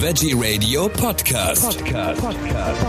Veggie Radio Podcast. Podcast. Podcast.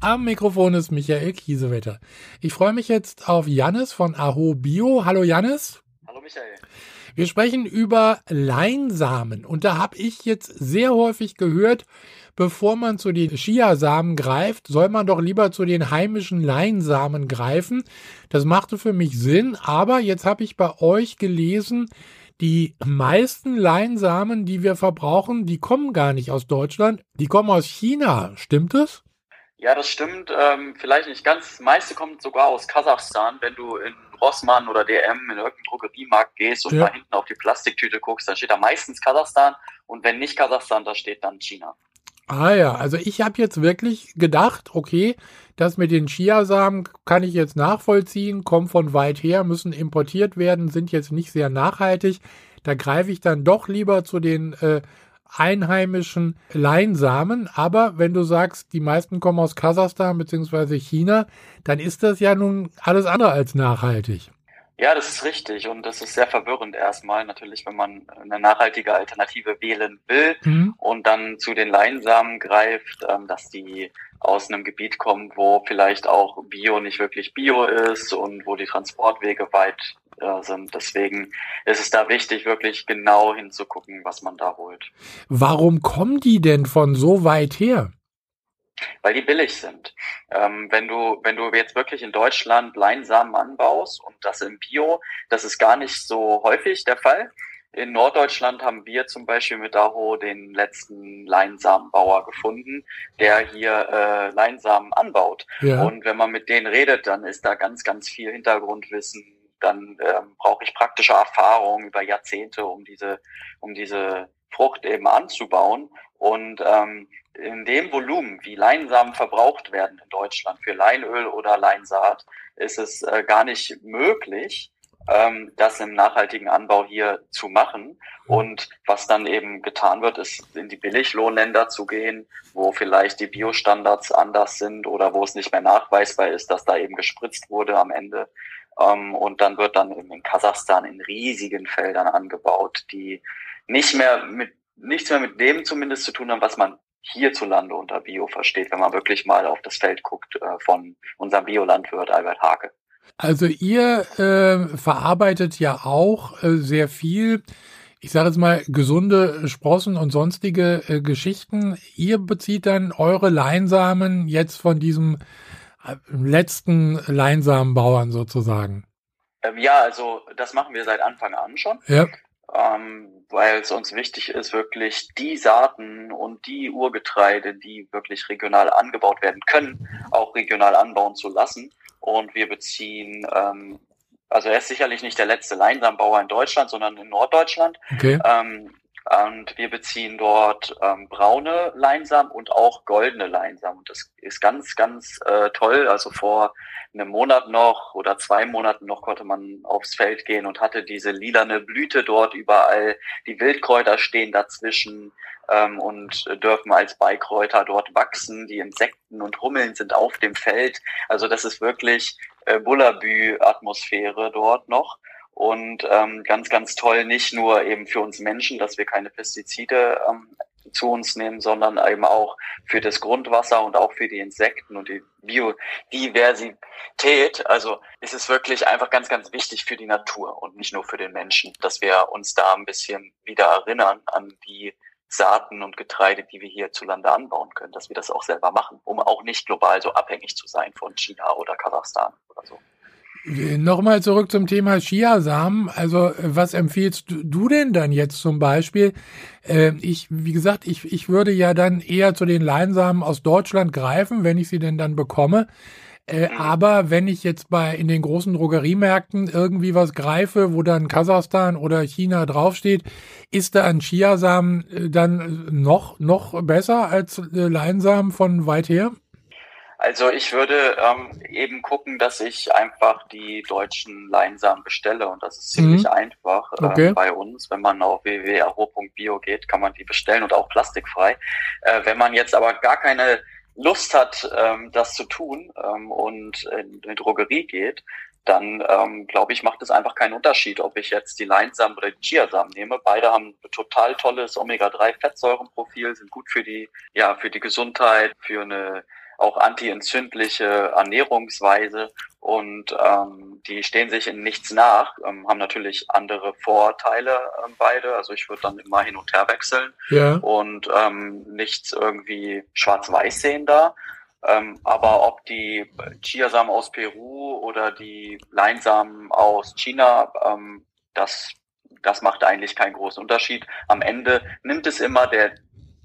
Am Mikrofon ist Michael Kiesewetter. Ich freue mich jetzt auf Jannis von Aho Bio. Hallo Jannis. Hallo Michael. Wir sprechen über Leinsamen und da habe ich jetzt sehr häufig gehört, bevor man zu den Chiasamen greift, soll man doch lieber zu den heimischen Leinsamen greifen. Das machte für mich Sinn, aber jetzt habe ich bei euch gelesen, die meisten Leinsamen, die wir verbrauchen, die kommen gar nicht aus Deutschland, die kommen aus China. Stimmt es? Ja, das stimmt. Ähm, vielleicht nicht ganz. Das meiste kommt sogar aus Kasachstan. Wenn du in Rossmann oder DM in irgendeinen Drogeriemarkt gehst und ja. da hinten auf die Plastiktüte guckst, dann steht da meistens Kasachstan. Und wenn nicht Kasachstan, da steht dann China. Ah ja, also ich habe jetzt wirklich gedacht, okay, das mit den Chiasamen kann ich jetzt nachvollziehen, kommen von weit her, müssen importiert werden, sind jetzt nicht sehr nachhaltig. Da greife ich dann doch lieber zu den äh, einheimischen Leinsamen. Aber wenn du sagst, die meisten kommen aus Kasachstan bzw. China, dann ist das ja nun alles andere als nachhaltig. Ja, das ist richtig und das ist sehr verwirrend erstmal natürlich, wenn man eine nachhaltige Alternative wählen will mhm. und dann zu den Leinsamen greift, ähm, dass die aus einem Gebiet kommen, wo vielleicht auch Bio nicht wirklich Bio ist und wo die Transportwege weit äh, sind. Deswegen ist es da wichtig, wirklich genau hinzugucken, was man da holt. Warum kommen die denn von so weit her? Weil die billig sind. Ähm, wenn du, wenn du jetzt wirklich in Deutschland Leinsamen anbaust und das im Bio, das ist gar nicht so häufig der Fall. In Norddeutschland haben wir zum Beispiel mit Daho den letzten Leinsamenbauer gefunden, der hier äh, Leinsamen anbaut. Ja. Und wenn man mit denen redet, dann ist da ganz, ganz viel Hintergrundwissen. Dann ähm, brauche ich praktische Erfahrung über Jahrzehnte, um diese, um diese Frucht eben anzubauen. Und ähm, in dem Volumen, wie Leinsamen verbraucht werden in Deutschland für Leinöl oder Leinsaat, ist es äh, gar nicht möglich, ähm, das im nachhaltigen Anbau hier zu machen. Und was dann eben getan wird, ist in die Billiglohnländer zu gehen, wo vielleicht die Biostandards anders sind oder wo es nicht mehr nachweisbar ist, dass da eben gespritzt wurde am Ende. Ähm, und dann wird dann eben in Kasachstan in riesigen Feldern angebaut, die nicht mehr mit nichts mehr mit dem zumindest zu tun haben, was man hierzulande unter Bio versteht, wenn man wirklich mal auf das Feld guckt äh, von unserem Biolandwirt Albert Hake. Also ihr äh, verarbeitet ja auch äh, sehr viel, ich sage jetzt mal, gesunde Sprossen und sonstige äh, Geschichten. Ihr bezieht dann eure Leinsamen jetzt von diesem äh, letzten Leinsamenbauern sozusagen. Ähm, ja, also das machen wir seit Anfang an schon. Ja ähm, weil es uns wichtig ist, wirklich die Saaten und die Urgetreide, die wirklich regional angebaut werden können, auch regional anbauen zu lassen. Und wir beziehen, ähm, also er ist sicherlich nicht der letzte Leinsamenbauer in Deutschland, sondern in Norddeutschland. Okay. Ähm, und wir beziehen dort ähm, braune Leinsamen und auch goldene Leinsamen. Und das ist ganz, ganz äh, toll. Also vor einem Monat noch oder zwei Monaten noch konnte man aufs Feld gehen und hatte diese lilane Blüte dort überall. Die Wildkräuter stehen dazwischen ähm, und dürfen als Beikräuter dort wachsen. Die Insekten und Hummeln sind auf dem Feld. Also das ist wirklich äh, Bullabü-Atmosphäre dort noch. Und ähm, ganz, ganz toll, nicht nur eben für uns Menschen, dass wir keine Pestizide ähm, zu uns nehmen, sondern eben auch für das Grundwasser und auch für die Insekten und die Biodiversität. Also ist es wirklich einfach ganz, ganz wichtig für die Natur und nicht nur für den Menschen, dass wir uns da ein bisschen wieder erinnern an die Saaten und Getreide, die wir hierzulande anbauen können, dass wir das auch selber machen, um auch nicht global so abhängig zu sein von China oder Kasachstan oder so. Nochmal zurück zum Thema Chiasamen. Also was empfiehlst du denn dann jetzt zum Beispiel? Äh, ich, wie gesagt, ich, ich würde ja dann eher zu den Leinsamen aus Deutschland greifen, wenn ich sie denn dann bekomme. Äh, mhm. aber wenn ich jetzt bei in den großen Drogeriemärkten irgendwie was greife, wo dann Kasachstan oder China draufsteht, ist da ein Chiasamen äh, dann noch noch besser als äh, Leinsamen von weit her? Also ich würde ähm, eben gucken, dass ich einfach die deutschen Leinsamen bestelle und das ist ziemlich mhm. einfach äh, okay. bei uns. Wenn man auf www.aro.bio geht, kann man die bestellen und auch plastikfrei. Äh, wenn man jetzt aber gar keine Lust hat, ähm, das zu tun ähm, und in die Drogerie geht, dann ähm, glaube ich, macht es einfach keinen Unterschied, ob ich jetzt die Leinsamen oder die Chiasamen nehme. Beide haben total tolles Omega-3-Fettsäurenprofil, sind gut für die, ja, für die Gesundheit, für eine auch antientzündliche Ernährungsweise und ähm, die stehen sich in nichts nach, ähm, haben natürlich andere Vorteile ähm, beide. Also ich würde dann immer hin und her wechseln ja. und ähm, nichts irgendwie schwarz-weiß sehen da. Ähm, aber ob die Chiasamen aus Peru oder die Leinsamen aus China, ähm, das, das macht eigentlich keinen großen Unterschied. Am Ende nimmt es immer der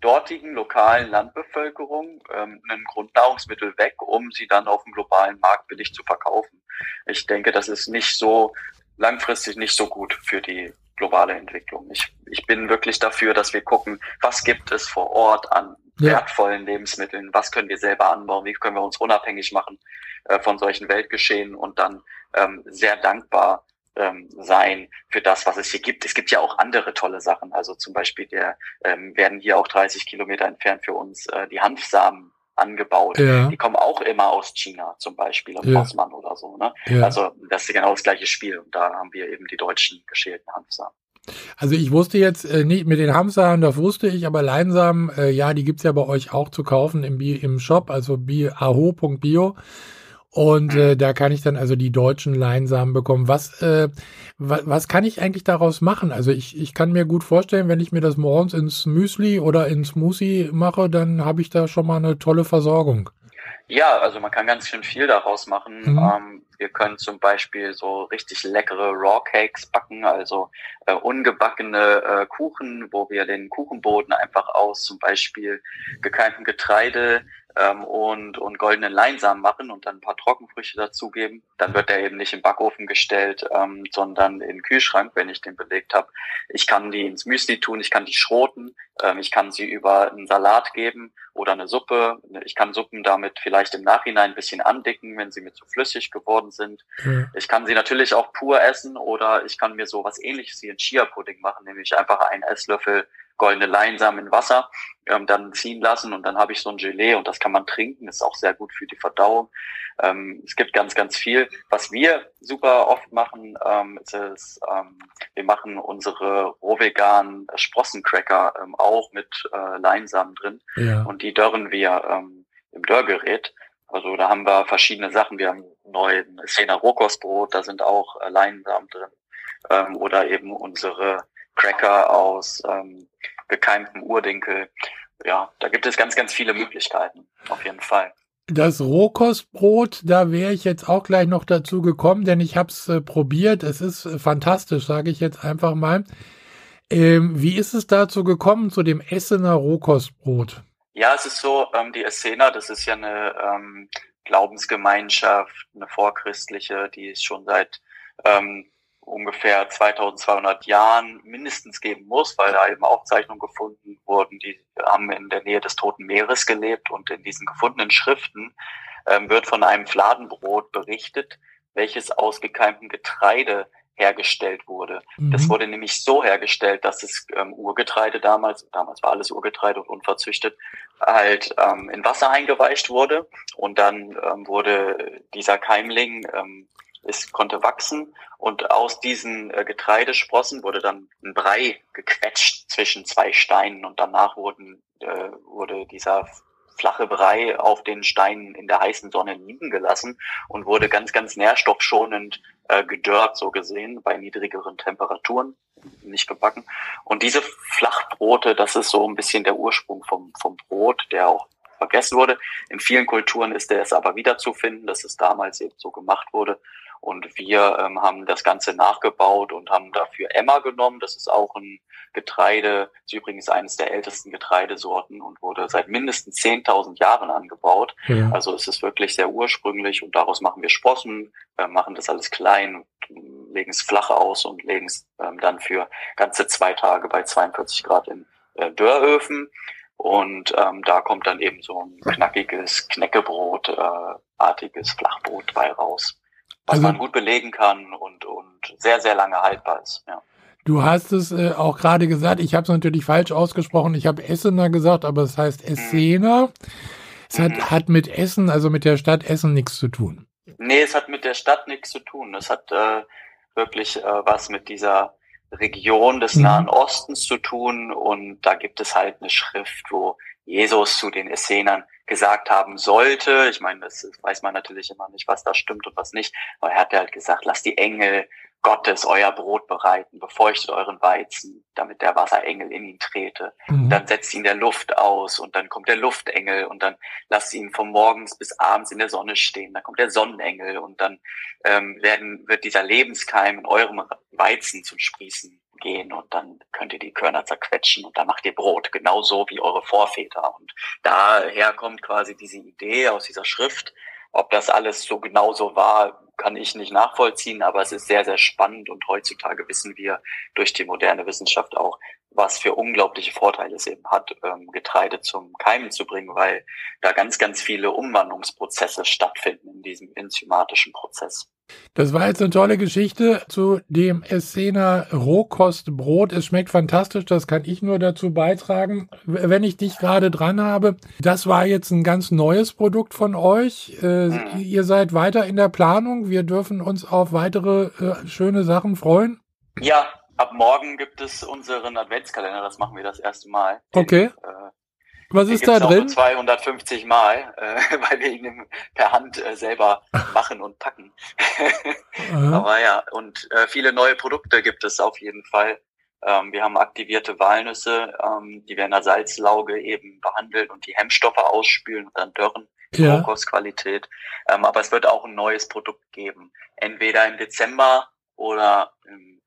dortigen lokalen Landbevölkerung ähm, ein Grundnahrungsmittel weg, um sie dann auf dem globalen Markt billig zu verkaufen. Ich denke, das ist nicht so langfristig nicht so gut für die globale Entwicklung. Ich, ich bin wirklich dafür, dass wir gucken, was gibt es vor Ort an ja. wertvollen Lebensmitteln, was können wir selber anbauen, wie können wir uns unabhängig machen äh, von solchen Weltgeschehen und dann ähm, sehr dankbar ähm, sein für das, was es hier gibt. Es gibt ja auch andere tolle Sachen. Also zum Beispiel der ähm, werden hier auch 30 Kilometer entfernt für uns äh, die Hanfsamen angebaut. Ja. Die kommen auch immer aus China zum Beispiel, aus ja. Osman oder so. Ne? Ja. Also das ist genau das gleiche Spiel. Und da haben wir eben die deutschen geschälten Hanfsamen. Also ich wusste jetzt äh, nicht mit den Hanfsamen, das wusste ich, aber Leinsamen, äh, ja, die gibt's ja bei euch auch zu kaufen im, im Shop, also aho.bio. Und äh, da kann ich dann also die deutschen Leinsamen bekommen. Was, äh, was, was kann ich eigentlich daraus machen? Also ich, ich kann mir gut vorstellen, wenn ich mir das morgens ins Müsli oder ins Smoothie mache, dann habe ich da schon mal eine tolle Versorgung. Ja, also man kann ganz schön viel daraus machen. Mhm. Ähm, wir können zum Beispiel so richtig leckere Raw Cakes backen, also äh, ungebackene äh, Kuchen, wo wir den Kuchenboden einfach aus zum Beispiel gekeimtem Getreide ähm, und, und goldenen Leinsamen machen und dann ein paar Trockenfrüchte dazugeben. Dann wird der eben nicht im Backofen gestellt, ähm, sondern in den Kühlschrank, wenn ich den belegt habe. Ich kann die ins Müsli tun, ich kann die schroten, ähm, ich kann sie über einen Salat geben oder eine Suppe. Ich kann Suppen damit vielleicht im Nachhinein ein bisschen andicken, wenn sie mir zu flüssig geworden sind. Mhm. Ich kann sie natürlich auch pur essen oder ich kann mir so was ähnliches wie ein Chia-Pudding machen, nämlich einfach einen Esslöffel goldene Leinsamen in Wasser ähm, dann ziehen lassen und dann habe ich so ein Gelee und das kann man trinken, ist auch sehr gut für die Verdauung. Ähm, es gibt ganz, ganz viel. Was wir super oft machen, ähm, ist, es, ähm, wir machen unsere rohveganen Sprossencracker ähm, auch mit äh, Leinsamen drin ja. und die dörren wir ähm, im Dörrgerät. Also da haben wir verschiedene Sachen. Wir haben neuen Szene Rohkostbrot, da sind auch äh, Leinsamen drin. Ähm, oder eben unsere Cracker aus ähm, gekeimtem Urdinkel. Ja, da gibt es ganz, ganz viele Möglichkeiten, auf jeden Fall. Das Rohkostbrot, da wäre ich jetzt auch gleich noch dazu gekommen, denn ich habe es äh, probiert. Es ist äh, fantastisch, sage ich jetzt einfach mal. Ähm, wie ist es dazu gekommen, zu dem Essener Rohkostbrot? Ja, es ist so, ähm, die Essener, das ist ja eine ähm, Glaubensgemeinschaft, eine vorchristliche, die ist schon seit ähm, ungefähr 2200 Jahren mindestens geben muss, weil da eben Aufzeichnungen gefunden wurden, die haben in der Nähe des Toten Meeres gelebt und in diesen gefundenen Schriften ähm, wird von einem Fladenbrot berichtet, welches aus gekeimtem Getreide hergestellt wurde. Mhm. Das wurde nämlich so hergestellt, dass das ähm, Urgetreide damals, damals war alles Urgetreide und unverzüchtet, halt ähm, in Wasser eingeweicht wurde und dann ähm, wurde dieser Keimling ähm, es konnte wachsen und aus diesen äh, Getreidesprossen wurde dann ein Brei gequetscht zwischen zwei Steinen und danach wurden, äh, wurde dieser flache Brei auf den Steinen in der heißen Sonne liegen gelassen und wurde ganz, ganz nährstoffschonend äh, gedörrt, so gesehen, bei niedrigeren Temperaturen, nicht gebacken. Und diese Flachbrote, das ist so ein bisschen der Ursprung vom, vom Brot, der auch vergessen wurde. In vielen Kulturen ist der es aber wiederzufinden, dass es damals eben so gemacht wurde. Und wir ähm, haben das Ganze nachgebaut und haben dafür Emma genommen. Das ist auch ein Getreide, ist übrigens eines der ältesten Getreidesorten und wurde seit mindestens 10.000 Jahren angebaut. Ja. Also es ist wirklich sehr ursprünglich und daraus machen wir Sprossen, äh, machen das alles klein, legen es flach aus und legen es ähm, dann für ganze zwei Tage bei 42 Grad in äh, Dörröfen. Und ähm, da kommt dann eben so ein knackiges Knäckebrot, äh, artiges Flachbrot bei raus was also, man gut belegen kann und, und sehr, sehr lange haltbar ist. Ja. Du hast es äh, auch gerade gesagt, ich habe es natürlich falsch ausgesprochen, ich habe Essener gesagt, aber es heißt Essener. Es hat, mhm. hat mit Essen, also mit der Stadt Essen nichts zu tun. Nee, es hat mit der Stadt nichts zu tun. Es hat äh, wirklich äh, was mit dieser Region des mhm. Nahen Ostens zu tun und da gibt es halt eine Schrift, wo Jesus zu den Essenern gesagt haben sollte. Ich meine, das weiß man natürlich immer nicht, was da stimmt und was nicht, aber er hat halt gesagt, lasst die Engel Gottes euer Brot bereiten, befeuchtet euren Weizen, damit der Wasserengel in ihn trete. Mhm. Dann setzt ihn der Luft aus und dann kommt der Luftengel und dann lasst ihn von morgens bis abends in der Sonne stehen. Dann kommt der Sonnenengel und dann ähm, werden, wird dieser Lebenskeim in eurem Weizen zum Sprießen gehen und dann könnt ihr die Körner zerquetschen und dann macht ihr Brot, genauso wie eure Vorväter. Und daher kommt quasi diese Idee aus dieser Schrift. Ob das alles so genauso war, kann ich nicht nachvollziehen, aber es ist sehr, sehr spannend und heutzutage wissen wir durch die moderne Wissenschaft auch, was für unglaubliche Vorteile es eben hat, ähm, Getreide zum Keimen zu bringen, weil da ganz, ganz viele Umwandlungsprozesse stattfinden in diesem enzymatischen Prozess. Das war jetzt eine tolle Geschichte zu dem Essener Rohkostbrot. Es schmeckt fantastisch, das kann ich nur dazu beitragen. Wenn ich dich gerade dran habe, das war jetzt ein ganz neues Produkt von euch. Äh, mhm. Ihr seid weiter in der Planung. Wir dürfen uns auf weitere äh, schöne Sachen freuen. Ja, ab morgen gibt es unseren Adventskalender. Das machen wir das erste Mal. Okay. Den, äh, was ist da drin? 250 Mal, äh, weil wir ihn per Hand äh, selber machen und packen. Aber ja, und äh, viele neue Produkte gibt es auf jeden Fall. Ähm, wir haben aktivierte Walnüsse, ähm, die werden in der Salzlauge eben behandelt und die Hemmstoffe ausspülen und dann dörren. Ja. Kokosqualität. Ähm, aber es wird auch ein neues Produkt geben. Entweder im Dezember oder im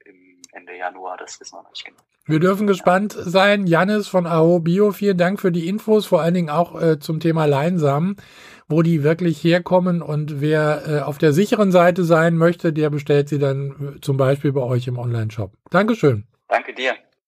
Ende Januar, das wissen wir noch nicht genau. Wir dürfen gespannt sein. Janis von AO Bio, vielen Dank für die Infos, vor allen Dingen auch äh, zum Thema Leinsamen, wo die wirklich herkommen und wer äh, auf der sicheren Seite sein möchte, der bestellt sie dann äh, zum Beispiel bei euch im Online-Shop. Dankeschön. Danke dir.